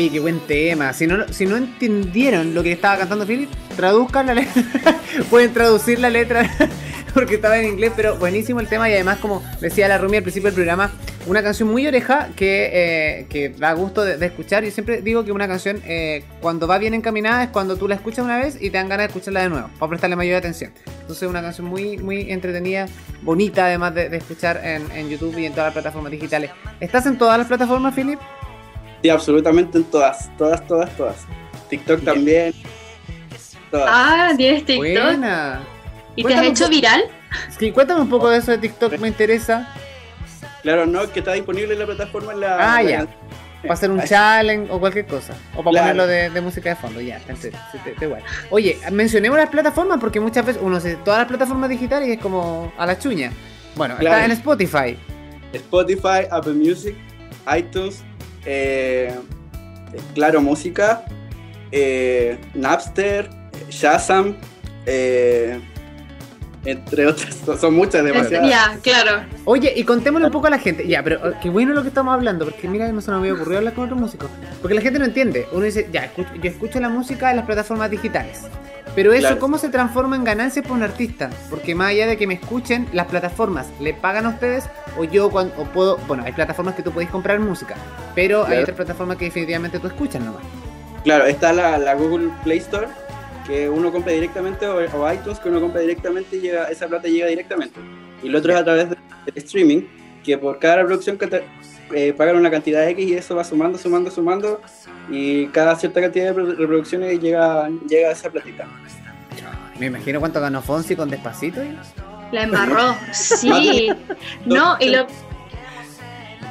Oye, qué buen tema. Si no, si no entendieron lo que estaba cantando Philip, traduzcan la letra. Pueden traducir la letra porque estaba en inglés, pero buenísimo el tema y además, como decía la Rumi al principio del programa, una canción muy oreja que, eh, que da gusto de, escuchar. Yo siempre digo que una canción, eh, cuando va bien encaminada, es cuando tú la escuchas una vez y te dan ganas de escucharla de nuevo, para prestarle mayor atención. Entonces, una canción muy, muy entretenida, bonita, además de, escuchar en, en YouTube y en todas las plataformas digitales. ¿Estás en todas las plataformas, Philip? Sí, absolutamente en todas, todas, todas, todas. TikTok también. Ah, tienes TikTok. Buena. ¿Y te has hecho viral? Sí, cuéntame un poco de eso de TikTok, me interesa. Claro, no, que está disponible en la plataforma en la. Ah, ya. Para hacer un challenge o cualquier cosa. O para ponerlo de, música de fondo, ya, te, igual. Oye, mencionemos las plataformas porque muchas veces uno se todas las plataformas digitales y es como a la chuña. Bueno, está en Spotify. Spotify, Apple Music, iTunes, eh, claro, música, eh, Napster, Shazam, eh, entre otras, son muchas demasiadas. Ya, claro. Oye, y contémosle un poco a la gente. Ya, pero qué bueno lo que estamos hablando, porque mira, no se nos había ocurrido hablar con otros músicos. Porque la gente no entiende. Uno dice, ya, yo escucho la música en las plataformas digitales. Pero eso, ¿cómo se transforma en ganancias para un artista? Porque más allá de que me escuchen, las plataformas le pagan a ustedes o yo cuando puedo. Bueno, hay plataformas que tú podéis comprar música, pero hay otras plataformas que definitivamente tú escuchas nomás. Claro, está la, Google Play Store, que uno compra directamente, o, iTunes, que uno compra directamente y llega, esa plata llega directamente. Y lo otro es a través del streaming, que por cada reproducción que eh, pagan una cantidad X y eso va sumando, sumando, sumando y cada cierta cantidad de reproducciones llega, llega a esa platita. Me imagino cuánto ganó Fonsi con Despacito. La embarró, sí. no, y lo,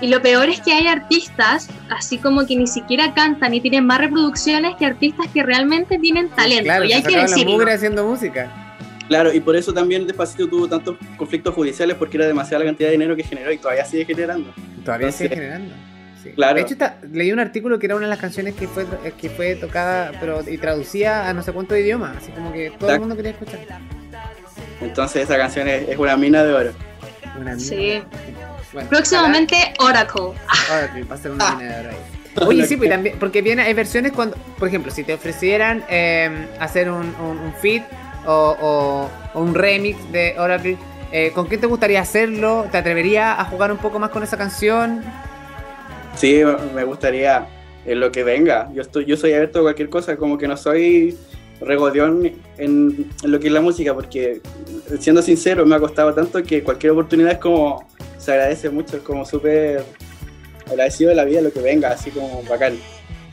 y lo peor es que hay artistas, así como que ni siquiera cantan y tienen más reproducciones que artistas que realmente tienen talento. Claro, y hay que decirlo. haciendo música. Claro, y por eso también Despacito tuvo tantos conflictos judiciales porque era demasiada la cantidad de dinero que generó y todavía sigue generando. Todavía sigue generando. Claro. De hecho, leí un artículo que era una de las canciones que fue, que fue tocada pero, y traducida a no sé cuántos idiomas, así como que todo el mundo quería escuchar. Entonces esa canción es, una mina de oro. Una mina sí. Próximamente Oracle. Oracle, va a ser una mina de oro ahí. Oye, sí, pues, también, porque viene, hay versiones cuando, por ejemplo, si te ofrecieran em, hacer un, un, feed o, un remix de Oracle, eh, ¿con quién te gustaría hacerlo? ¿Te atreverías a jugar un poco más con esa canción? Sí, me gustaría en lo que venga. Yo estoy, yo soy abierto a cualquier cosa, como que no soy regodión en, lo que es la música, porque siendo sincero, me ha costado tanto que cualquier oportunidad es como, se agradece mucho, es como súper agradecido de la vida lo que venga, así como bacán.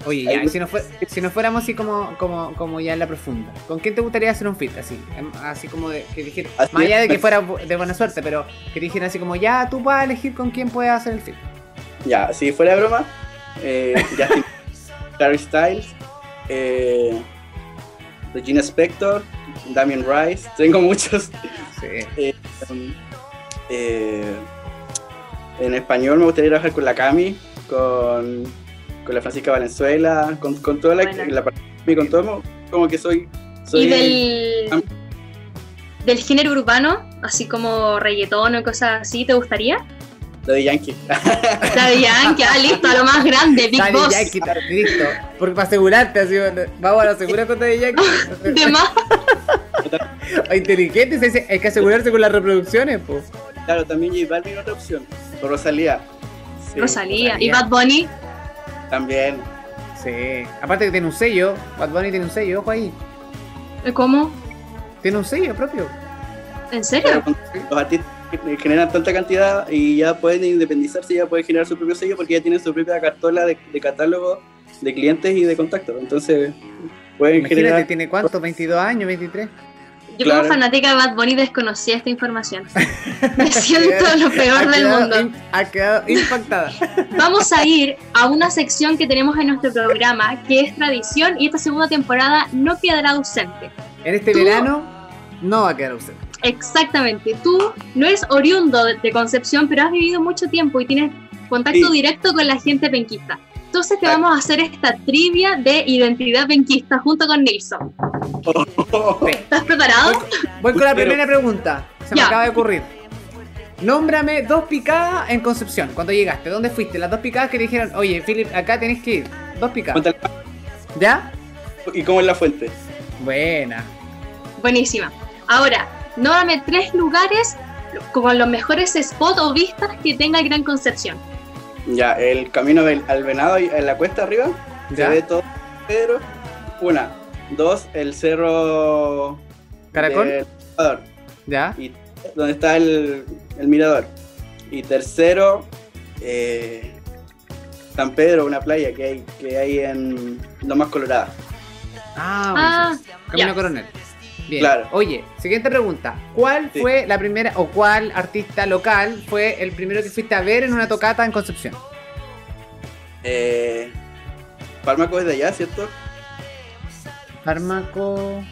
Oye, ya, si, nos si nos fuéramos así como, como, como ya en la profunda, ¿con quién te gustaría hacer un fit así? Em, así como de, que dijera, más allá de que fuera de buena suerte, pero que dijera así como, ya tú puedes elegir con quién puedes hacer el fit. Ya, si fuera de broma, eh, Justin Harry Styles, eh, Regina Spector, Damien Rice, tengo muchos. Sí. Eh, en español me gustaría trabajar con la Cami, con, con la Francisca Valenzuela, con, con toda la, la con todo, como que soy... soy ¿Y del, del género urbano, así como reggaetón o cosas así, te gustaría? de Yankee. de Yankee, ah, listo, a lo más grande, Big Boss. Yankee, listo. Porque para asegurarte, así, vamos a asegurar con de Yankee. De más. Inteligente, hay que asegurarse con las reproducciones, pues. Claro, también J Balvin otra opción. Rosalía. Rosalía. ¿Y Bad Bunny? También. Sí. Aparte que tiene un sello. Bad Bunny tiene un sello, ojo ahí. ¿Cómo? Tiene un sello propio. ¿En serio? Los artistas generan tanta cantidad y ya pueden independizarse, ya pueden generar su propio sello porque ya tienen su propia cartola de, catálogo de clientes y de contactos. Entonces, pueden Imagínate, generar. ¿Tiene cuánto? ¿22 años? ¿23? Yo como fanática de Bad Bunny desconocía esta información. Me siento lo peor del mundo. ha quedado impactada. Vamos a ir a una sección que tenemos en nuestro programa, que es tradición, y esta segunda temporada no quedará ausente. En este verano no va a quedar ausente. Exactamente. Tú no eres oriundo de Concepción, pero has vivido mucho tiempo y tienes contacto directo con la gente penquista. Entonces te vamos a hacer esta trivia de identidad penquista junto con Nilsson. ¿Estás preparado? Voy, con la primera pregunta. Se me acaba de ocurrir. Nómbrame dos picadas en Concepción. Cuando llegaste, ¿dónde fuiste? Las dos picadas que dijeron, oye, Philip, acá tenés que ir. dos del ¿Ya? ¿Y cómo es la fuente? Buena. Buenísima. Ahora, nómbrame tres lugares como los mejores spots o vistas que tenga Gran Concepción. Ya, el camino del, al venado y en la cuesta arriba. ¿Ya? Se ve todo Pedro. Una. Dos, el cerro. ¿Caracol? del Mirador, ¿Ya? Y donde está el, el mirador. Y tercero, eh, San Pedro, una playa que hay, que hay en Lomas Colorada. Ah, Ah, buenísimo. Camino. Coronel. Bien. Claro. Oye, siguiente pregunta. ¿Cuál Sí. fue la primera o cuál artista local fue el primero que fuiste a ver en una tocata en Concepción? Eh, Fármaco es de allá, ¿cierto? Fármaco.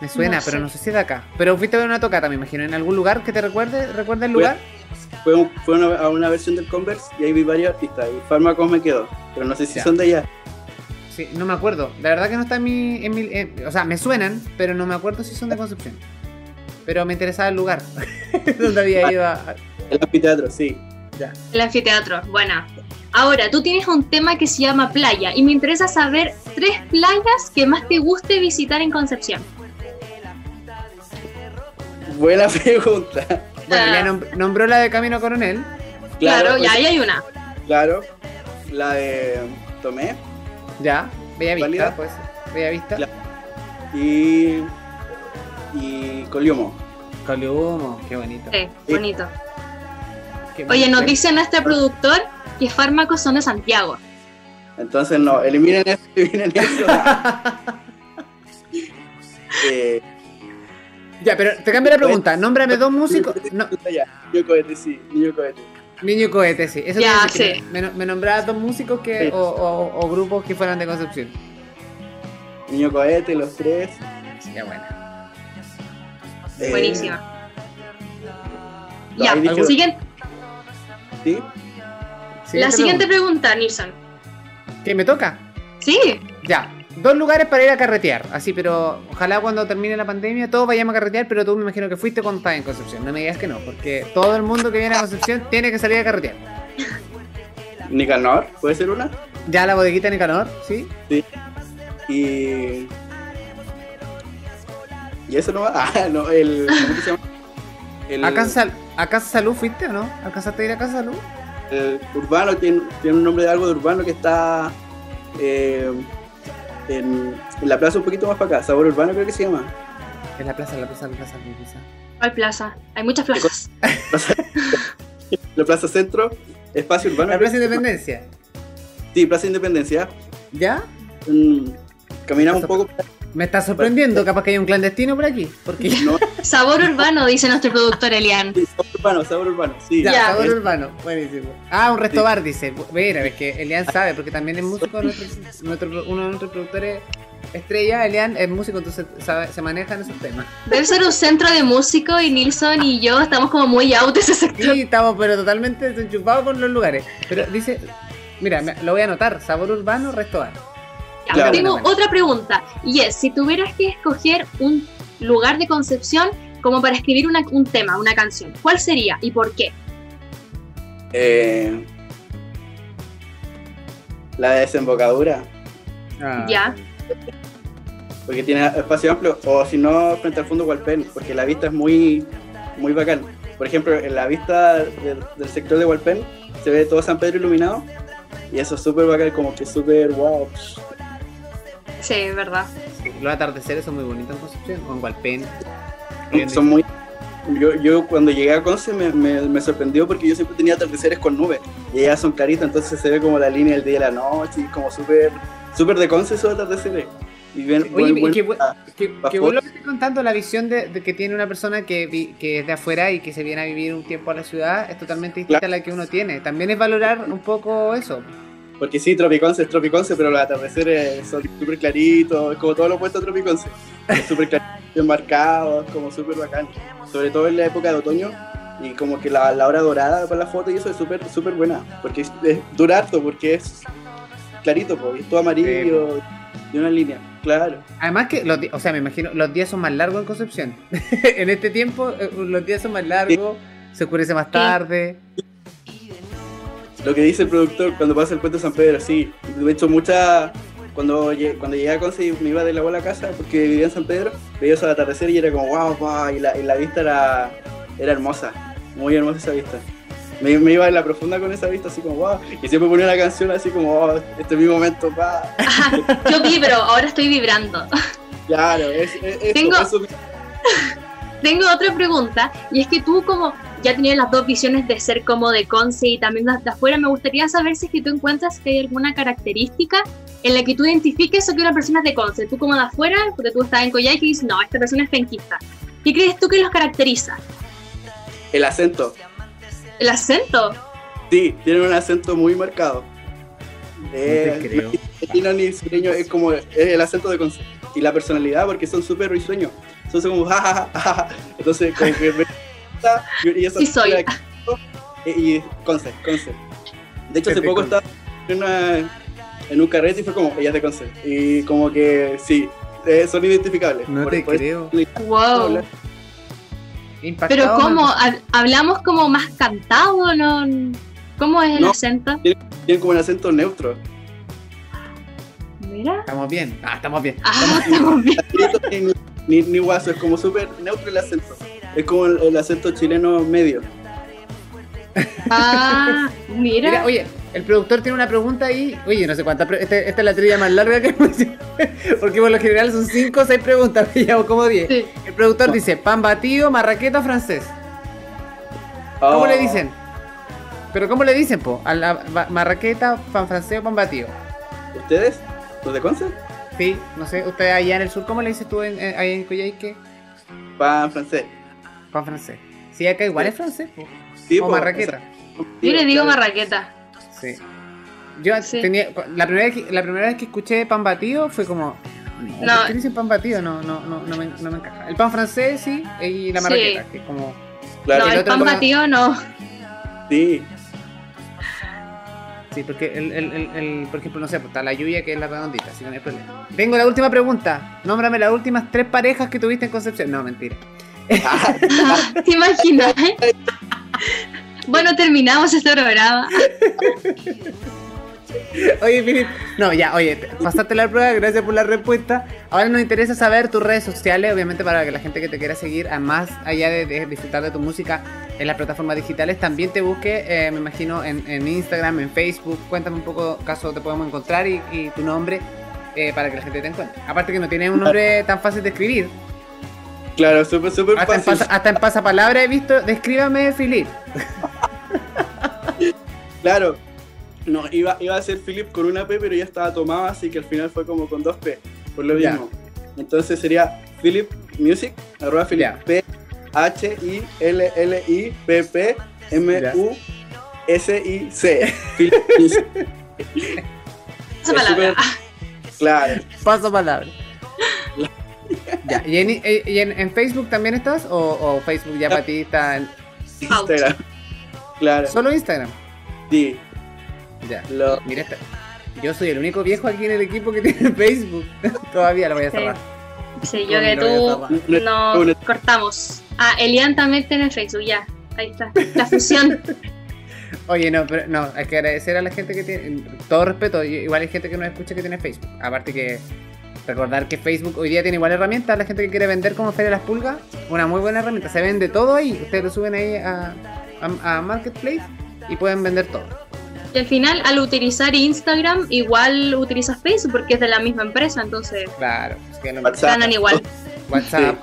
Me suena, No pero sé. no sé si es de acá. Pero fuiste a ver una tocata, me imagino. ¿En algún lugar que te recuerde? ¿Recuerda el lugar? Fue, un- fue una, a una versión del Converse y ahí vi varios artistas. Y Fármacos me quedó. Pero no sé si Ya. son de allá. Sí, no me acuerdo. La verdad que no está en mi. en mi- en- o sea, me suenan, pero no me acuerdo si son de Concepción. Pero me interesaba el lugar donde había ido a. a- El anfiteatro, sí. Ya. El anfiteatro, buena. Ahora, tú tienes un tema que se llama playa y me interesa saber tres playas que más te guste visitar en Concepción. Buena pregunta. Bueno, Ah. ya nom- nombró la de Camino Coronel. Claro, pues, ya ahí hay una. Claro. La de Tomé. Ya. Bella Vista, ¿Válida? pues. Bella Vista. Y. Y Coliumo. Coliumo, qué bonito. Sí, bonito. Oye, nos dice nuestro productor que fármacos son de Santiago. Entonces, no, eliminen eso. Eliminen eso. eh, Ya, pero te cambio la pregunta. Nómbrame dos músicos. No, ya, Niño Cohete, sí. Niño Cohete. niño cohete, sí. Eso Ya, a sí. que Me, me nombrabas dos músicos que, Sí. o, o- o grupos que fueran de Concepción. Niño Cohete, los tres. Ya, bueno. eh, Buenísima. Ya, siguiente, ¿Sí? la siguiente pregunta, Nilsson. pregunta. ¿Qué me toca? Sí, Ya. Dos lugares para ir a carretear. Así, pero ojalá cuando termine la pandemia todos vayamos a carretear, pero tú me imagino que fuiste cuando estabas en Concepción. No me digas que no, porque todo el mundo que viene a Concepción tiene que salir a carretear. Nicanor, ¿puede ser una? Ya la bodeguita en Nicanor, ¿sí? Y. ¿Y eso no va? Ah, no, el. ¿Cómo que se llama? El, ¿A Casa, Sal- ¿A Casa Salud fuiste o no? ¿Alcanzaste a ir a Casa Salud? el urbano tiene, tiene un nombre de algo de urbano que está. eh, en, en la plaza un poquito más para acá. Sabor urbano creo que se llama. En la plaza, la plaza, la plaza, la plaza. ¿cuál plaza? Hay muchas plazas. Plaza- la plaza centro, espacio urbano. La plaza Independencia. Sí, plaza Independencia. ¿Ya? Mm, caminamos un poco. Me está sorprendiendo, capaz que hay un clandestino por aquí. Porque No, Sabor urbano, dice nuestro productor Elian. sí, sabor urbano, sabor urbano. Sí, Ya, Ya. sabor urbano, buenísimo. Ah, un resto bar, dice. Mira, es que Elian sabe, porque también es músico, nuestro, nuestro- uno de nuestros productores estrella, Elian es músico, entonces sabe- se manejan esos temas. Debe ser un centro de músicos y Nilsson y yo estamos como muy out de ese sector. Sí, estamos pero totalmente desenchufados con los lugares. Pero dice, mira, me- lo voy a anotar, sabor urbano, resto bar. Claro. Tengo otra pregunta. Y es, si tuvieras que escoger un lugar de concepción como para escribir una- un tema, una canción, ¿cuál sería y por qué? Eh, la desembocadura, Ah, Ya. porque tiene espacio amplio, o si no, frente al fondo Hualpén, porque la vista es muy, muy bacán. Por ejemplo, en la vista de- del sector de Hualpén se ve todo San Pedro iluminado, y eso es súper bacán, como que súper wow. Sí, es verdad. Los atardeceres son muy bonitos en Concepción, con Gualpén. Son muy. Yo, yo cuando llegué a Conce me, me, me sorprendió porque yo siempre tenía atardeceres con nubes y ellas son claritas, entonces se ve como la línea del día y la noche y como súper súper de Conce esos atardeceres. Y bien, Oye, buen- qué bu- ah, Que, Pa' que fuera. vos lo que estás contando, la visión de, de que tiene una persona que, vi- que es de afuera y que se viene a vivir un tiempo a la ciudad es totalmente distinta Claro. a la que uno tiene. También es valorar un poco eso. Porque sí, Tropiconce es Tropiconce, pero los atardeceres son súper claritos, es como todo lo opuesto a Tropiconce. Es súper clarito, bien marcados, como súper bacán. Sobre todo en la época de otoño, y como que la, la hora dorada para la foto y eso es súper súper buena. Porque es, es dura harto, porque es clarito, y es todo amarillo, de una línea, claro. Además que, los o sea, me imagino, los días son más largos en Concepción. en este tiempo, eh, los días son más largos, se oscurece más tarde. Lo que dice el productor cuando pasa el puente de San Pedro, sí. De hecho, mucha cuando, cuando llegué a Conce me iba de la a casa porque vivía en San Pedro, veía eso al atardecer y era como wow, wow, y la, y la vista era, era hermosa, muy hermosa esa vista. Me, me, iba en la profunda con esa vista, así como wow, y siempre ponía una canción así como wow, este es mi momento, pa. Yo vibro, ahora estoy vibrando. Claro, es, es Tengo... eso, tengo otra pregunta, y es que tú como ya tenías las dos visiones de ser como de Conce y también de, afuera, me gustaría saber si es que tú encuentras que hay alguna característica en la que tú identifiques o que una persona es de Conce, tú como de afuera, porque tú estás en Coyhaique y dices, no, esta persona es penquista. ¿Qué crees tú que los caracteriza? El acento. ¿El acento? Sí, tienen un acento muy marcado. Eh, no ni sureño, es como es el acento de Conce. Y la personalidad, porque son súper risueños. Son como jajaja. Entonces, como que gusta. Y, eso sí, soy. Y, y Conce, Conce. De hecho, hace poco estaba en, una, en un carrete y fue como, ella es de Conce. Y como que sí, eh, son identificables. No Por- te por creo. eso- Wow. Impactado, Pero ¿cómo? man. ¿Hab- ¿Hablamos como más cantado? ¿no? ¿Cómo es el No. acento? Tienen como un acento neutro. Mira. Estamos bien. Ah, estamos bien. Ah, estamos bien. ni, ni, ni guaso, es como súper neutro el acento. Es como el, el acento chileno medio. Ah, Mira, mira. oye, el productor tiene una pregunta ahí. Oye, no sé cuántas. Este, esta es la trivia más larga que hemos hecho. Porque por lo general son 5 o 6 preguntas. Llevamos como 10. Sí. El productor dice: pan batido, marraqueta, francés. ¿Cómo Oh, le dicen? Pero ¿cómo le dicen, po? A la marraqueta, pan francés o pan batido. ¿Ustedes? ¿Los de Conce? Sí, no sé, usted allá en el sur, ¿cómo le dices tú en, en- ahí en Coyhaique? Pan francés. Pan francés. Sí, acá igual es francés, po. Sí, o po, marraqueta. Yo le digo claro. marraqueta. Sí. Yo Sí. tenía. La primera, vez que, la primera vez que escuché pan batido fue como. No, No. ¿por qué dicen pan batido? No, no, no, no, me, no me encaja. El pan francés sí, y la Sí. marraqueta, que es como. Claro, no, el pan batido no. sí. Sí, porque el, el, el, el- por ejemplo, no sé, pues está la lluvia que es la redondita, así que no hay problema. Tengo la última pregunta. Nómbrame las últimas tres parejas que tuviste en Concepción. No, mentira. ¿Te imaginas? bueno, terminamos este programa. Oye, Filip, no, ya, oye, te- pasaste la prueba, gracias por la respuesta. Ahora nos interesa saber tus redes sociales, obviamente para que la gente que te quiera seguir, a más allá de, disfrutar de tu música en las plataformas digitales, también te busque, eh, me imagino, en, en Instagram, en Facebook. Cuéntame un poco, caso te podemos encontrar y, y tu nombre eh, para que la gente te encuentre. Aparte que no tienes un nombre tan fácil de escribir. Claro, súper, súper Hasta en, fácil. pasa- hasta en pasapalabra he visto, descríbame, Filip. Claro. No, iba, iba a ser Philip con una P, pero ya estaba tomada, así que al final fue como con dos P, por lo mismo. Entonces sería Philip Music, arroba Philip Ya. P, H, I, L, L, I, P, P, M, U, S, I, C. Philip Music. Palabra. Claro. Paso palabra. ya, ¿y, en, y en- en Facebook también estás? ¿O, o Facebook ya para ti está en- Instagram. Claro. solo Instagram? Sí. Ya. Lo, Mira, esta- yo soy el único viejo aquí en el equipo que tiene Facebook. Todavía lo voy a cerrar. Sí, yo que tú cerrar. no cortamos. Ah, Elian también tiene Facebook, ya. Ahí está. La fusión. Oye, no, pero no, hay que agradecer a la gente que tiene. Todo respeto, igual hay gente que nos escucha que tiene Facebook. Aparte que recordar que Facebook hoy día tiene igual herramientas. La gente que quiere vender como Feria de las Pulgas, una muy buena herramienta. Se vende todo ahí. Ustedes lo suben ahí a, a- a Marketplace y pueden vender todo. Y al final, al utilizar Instagram, igual utilizas Facebook porque es de la misma empresa, entonces Claro, es que lo- WhatsApp. ganan igual. WhatsApp.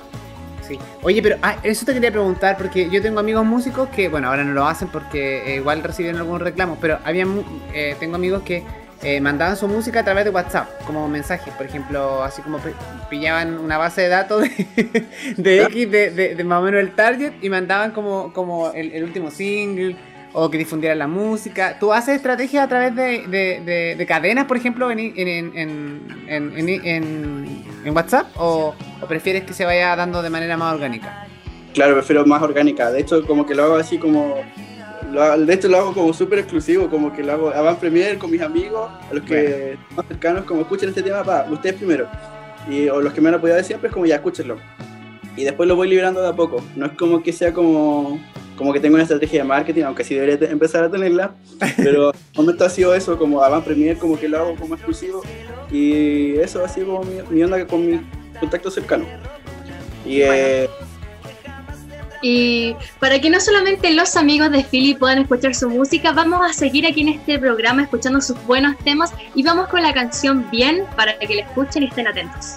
Sí. Oye, pero ah, eso te quería preguntar, porque yo tengo amigos músicos que, bueno, ahora no lo hacen porque eh, igual recibieron algunos reclamos, pero había mu- eh, tengo amigos que eh, mandaban su música a través de WhatsApp, como mensajes, por ejemplo, así como pi- pillaban una base de datos de, X, de, más o menos el target, y mandaban como, como el, último single, o que difundieran la música. ¿Tú haces estrategias a través de, de- de- de cadenas, por ejemplo, en, en- en- en WhatsApp? O, ¿O prefieres que se vaya dando de manera más orgánica? Claro, prefiero más orgánica. De hecho, como que lo hago así como. Lo de hecho, lo hago como súper exclusivo. Como que lo hago avant premier con mis amigos, a los que más cercanos, como escuchen este tema, para ustedes primero. Y, o los que me han apoyado siempre, es como ya escúchenlo. Y después lo voy liberando de a poco. No es como que sea como, como que tengo una estrategia de marketing, aunque sí debería empezar a tenerla, pero momento ha sido eso, como Avant Premier, como que lo hago como exclusivo, y eso ha sido como mi, onda con mi contacto cercano. Y, eh, y para que no solamente los amigos de Philly puedan escuchar su música, vamos a seguir aquí en este programa escuchando sus buenos temas y vamos con la canción Bien para que la escuchen y estén atentos.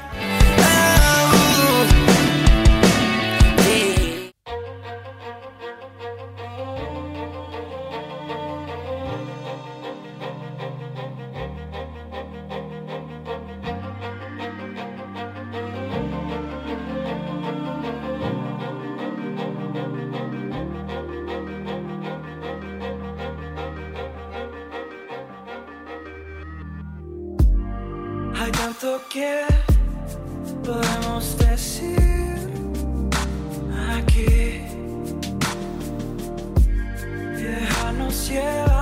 Hay tanto que podemos decir aquí y dejarnos llevar.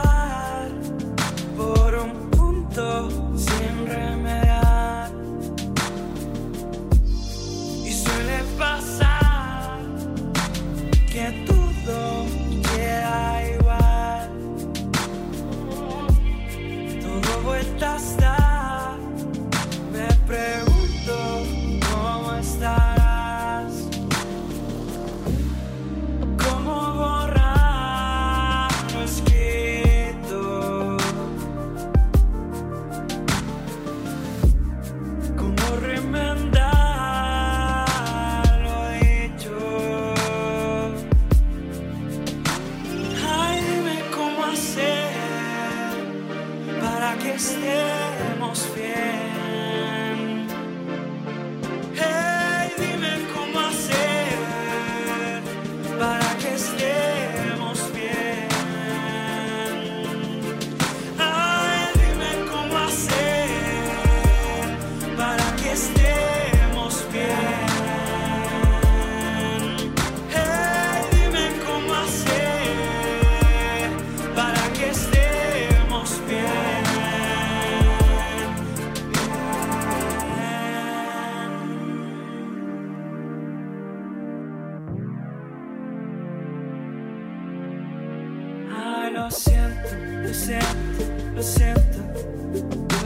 Sento, eu sento, eu sento.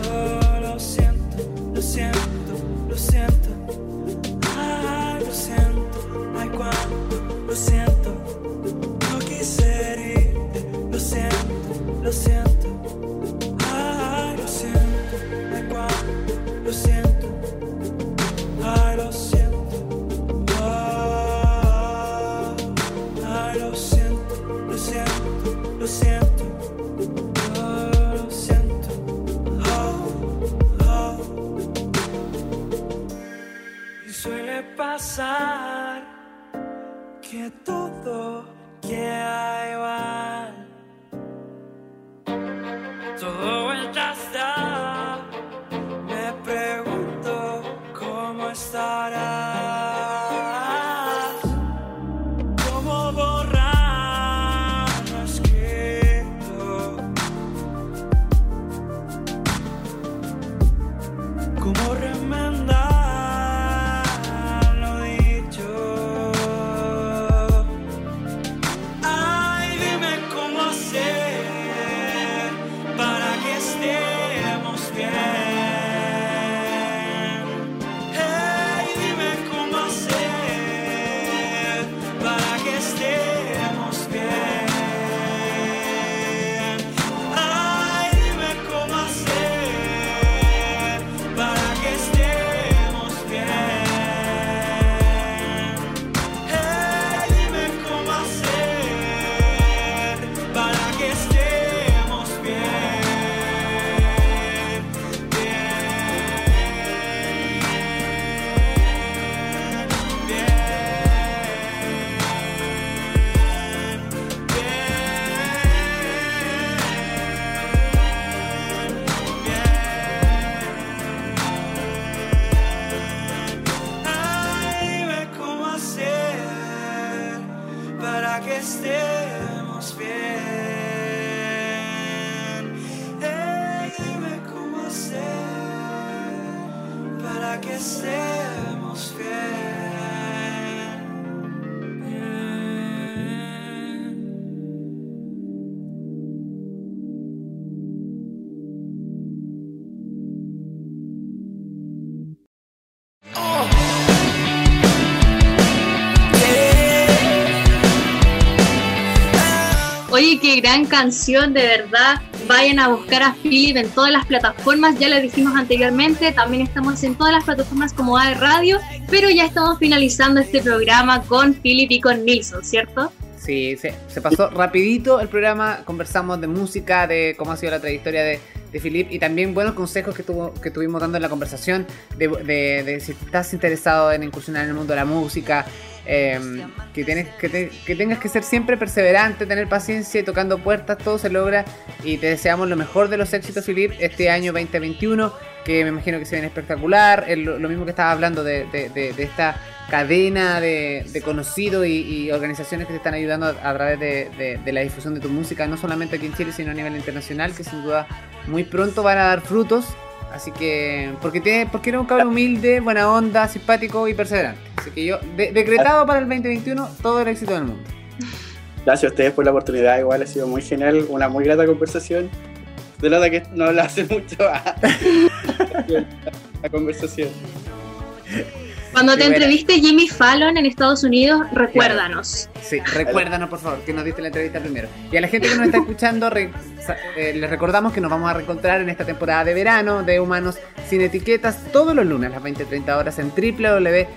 Eu lo siento, lo siento, lo siento. ah, lo siento, ai, quando lo siento. Y suele pasar que todo que hay. estemos bien. Hey, dime cómo hacer para que estemos bien. Gran canción, de verdad. Vayan a buscar a Philip en todas las plataformas, ya lo dijimos anteriormente, también estamos en todas las plataformas como AE Radio, pero ya estamos finalizando este programa con Philip y con Nilsson, ¿cierto? Sí, se, se pasó rapidito el programa, conversamos de música, de cómo ha sido la trayectoria de, de Philip y también buenos consejos que, tuvo, que estuvimos dando en la conversación de, de, si estás interesado en incursionar en el mundo de la música, em, que, tienes, que, que, tengas que ser siempre perseverante, tener paciencia y tocando puertas, todo se logra y te deseamos lo mejor de los éxitos Philip este año 2021 que me imagino que se viene espectacular, lo, mismo que estaba hablando de, esta cadena de, conocidos y, organizaciones que te están ayudando a, través de, la difusión de tu música, no solamente aquí en Chile, sino a nivel internacional, que sin duda muy pronto van a dar frutos. Así que, porque, tiene, porque eres un cabrón humilde, buena onda, simpático y perseverante. Así que yo, decretado para el 2021, todo el éxito del mundo. Gracias a ustedes por la oportunidad, igual ha sido muy genial, una muy grata conversación. De nada que no lo hace mucho la conversación. Cuando te entreviste Jimmy Fallon en Estados Unidos, recuérdanos. Sí, recuérdanos por favor, que nos diste la entrevista primero. Y a la gente que nos está escuchando, eh, les recordamos que nos vamos a reencontrar en esta temporada de verano de Humanos Sin Etiquetas todos los lunes a las 20-30 horas en www.radio.cl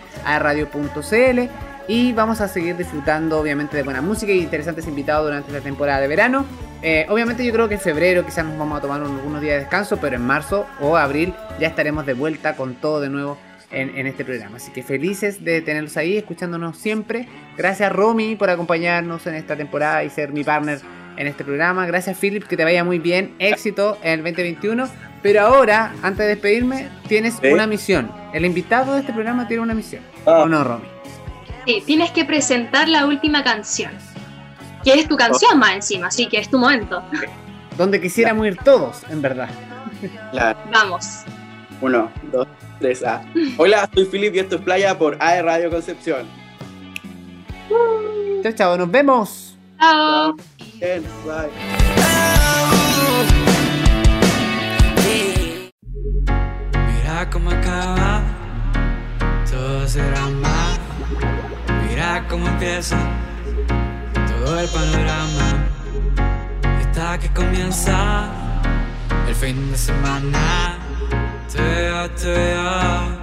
y vamos a seguir disfrutando obviamente de buena música y interesantes invitados durante esta temporada de verano. Eh, obviamente yo creo que en febrero quizás nos vamos a tomar algunos días de descanso, pero en marzo o abril ya estaremos de vuelta con todo de nuevo en, este programa. Así que felices de tenerlos ahí, escuchándonos siempre. Gracias Romy por acompañarnos en esta temporada y ser mi partner en este programa. Gracias Philip, que te vaya muy bien. Éxito en el 2021. Pero ahora, antes de despedirme, tienes una misión. El invitado de este programa tiene una misión. Ah. ¿O no, Romy? Sí, tienes que presentar la última canción. Que es tu canción más encima, así que es tu momento. Donde quisiéramos ir todos, en verdad. Vamos. Uno, dos, a. Hola, soy Filip y esto es Playa por AE Radio Concepción. Chao, chao, nos vemos. Chao. Mira cómo acaba, todo será más. Mira cómo empieza todo el panorama. Está que comienza el fin de semana. Estamos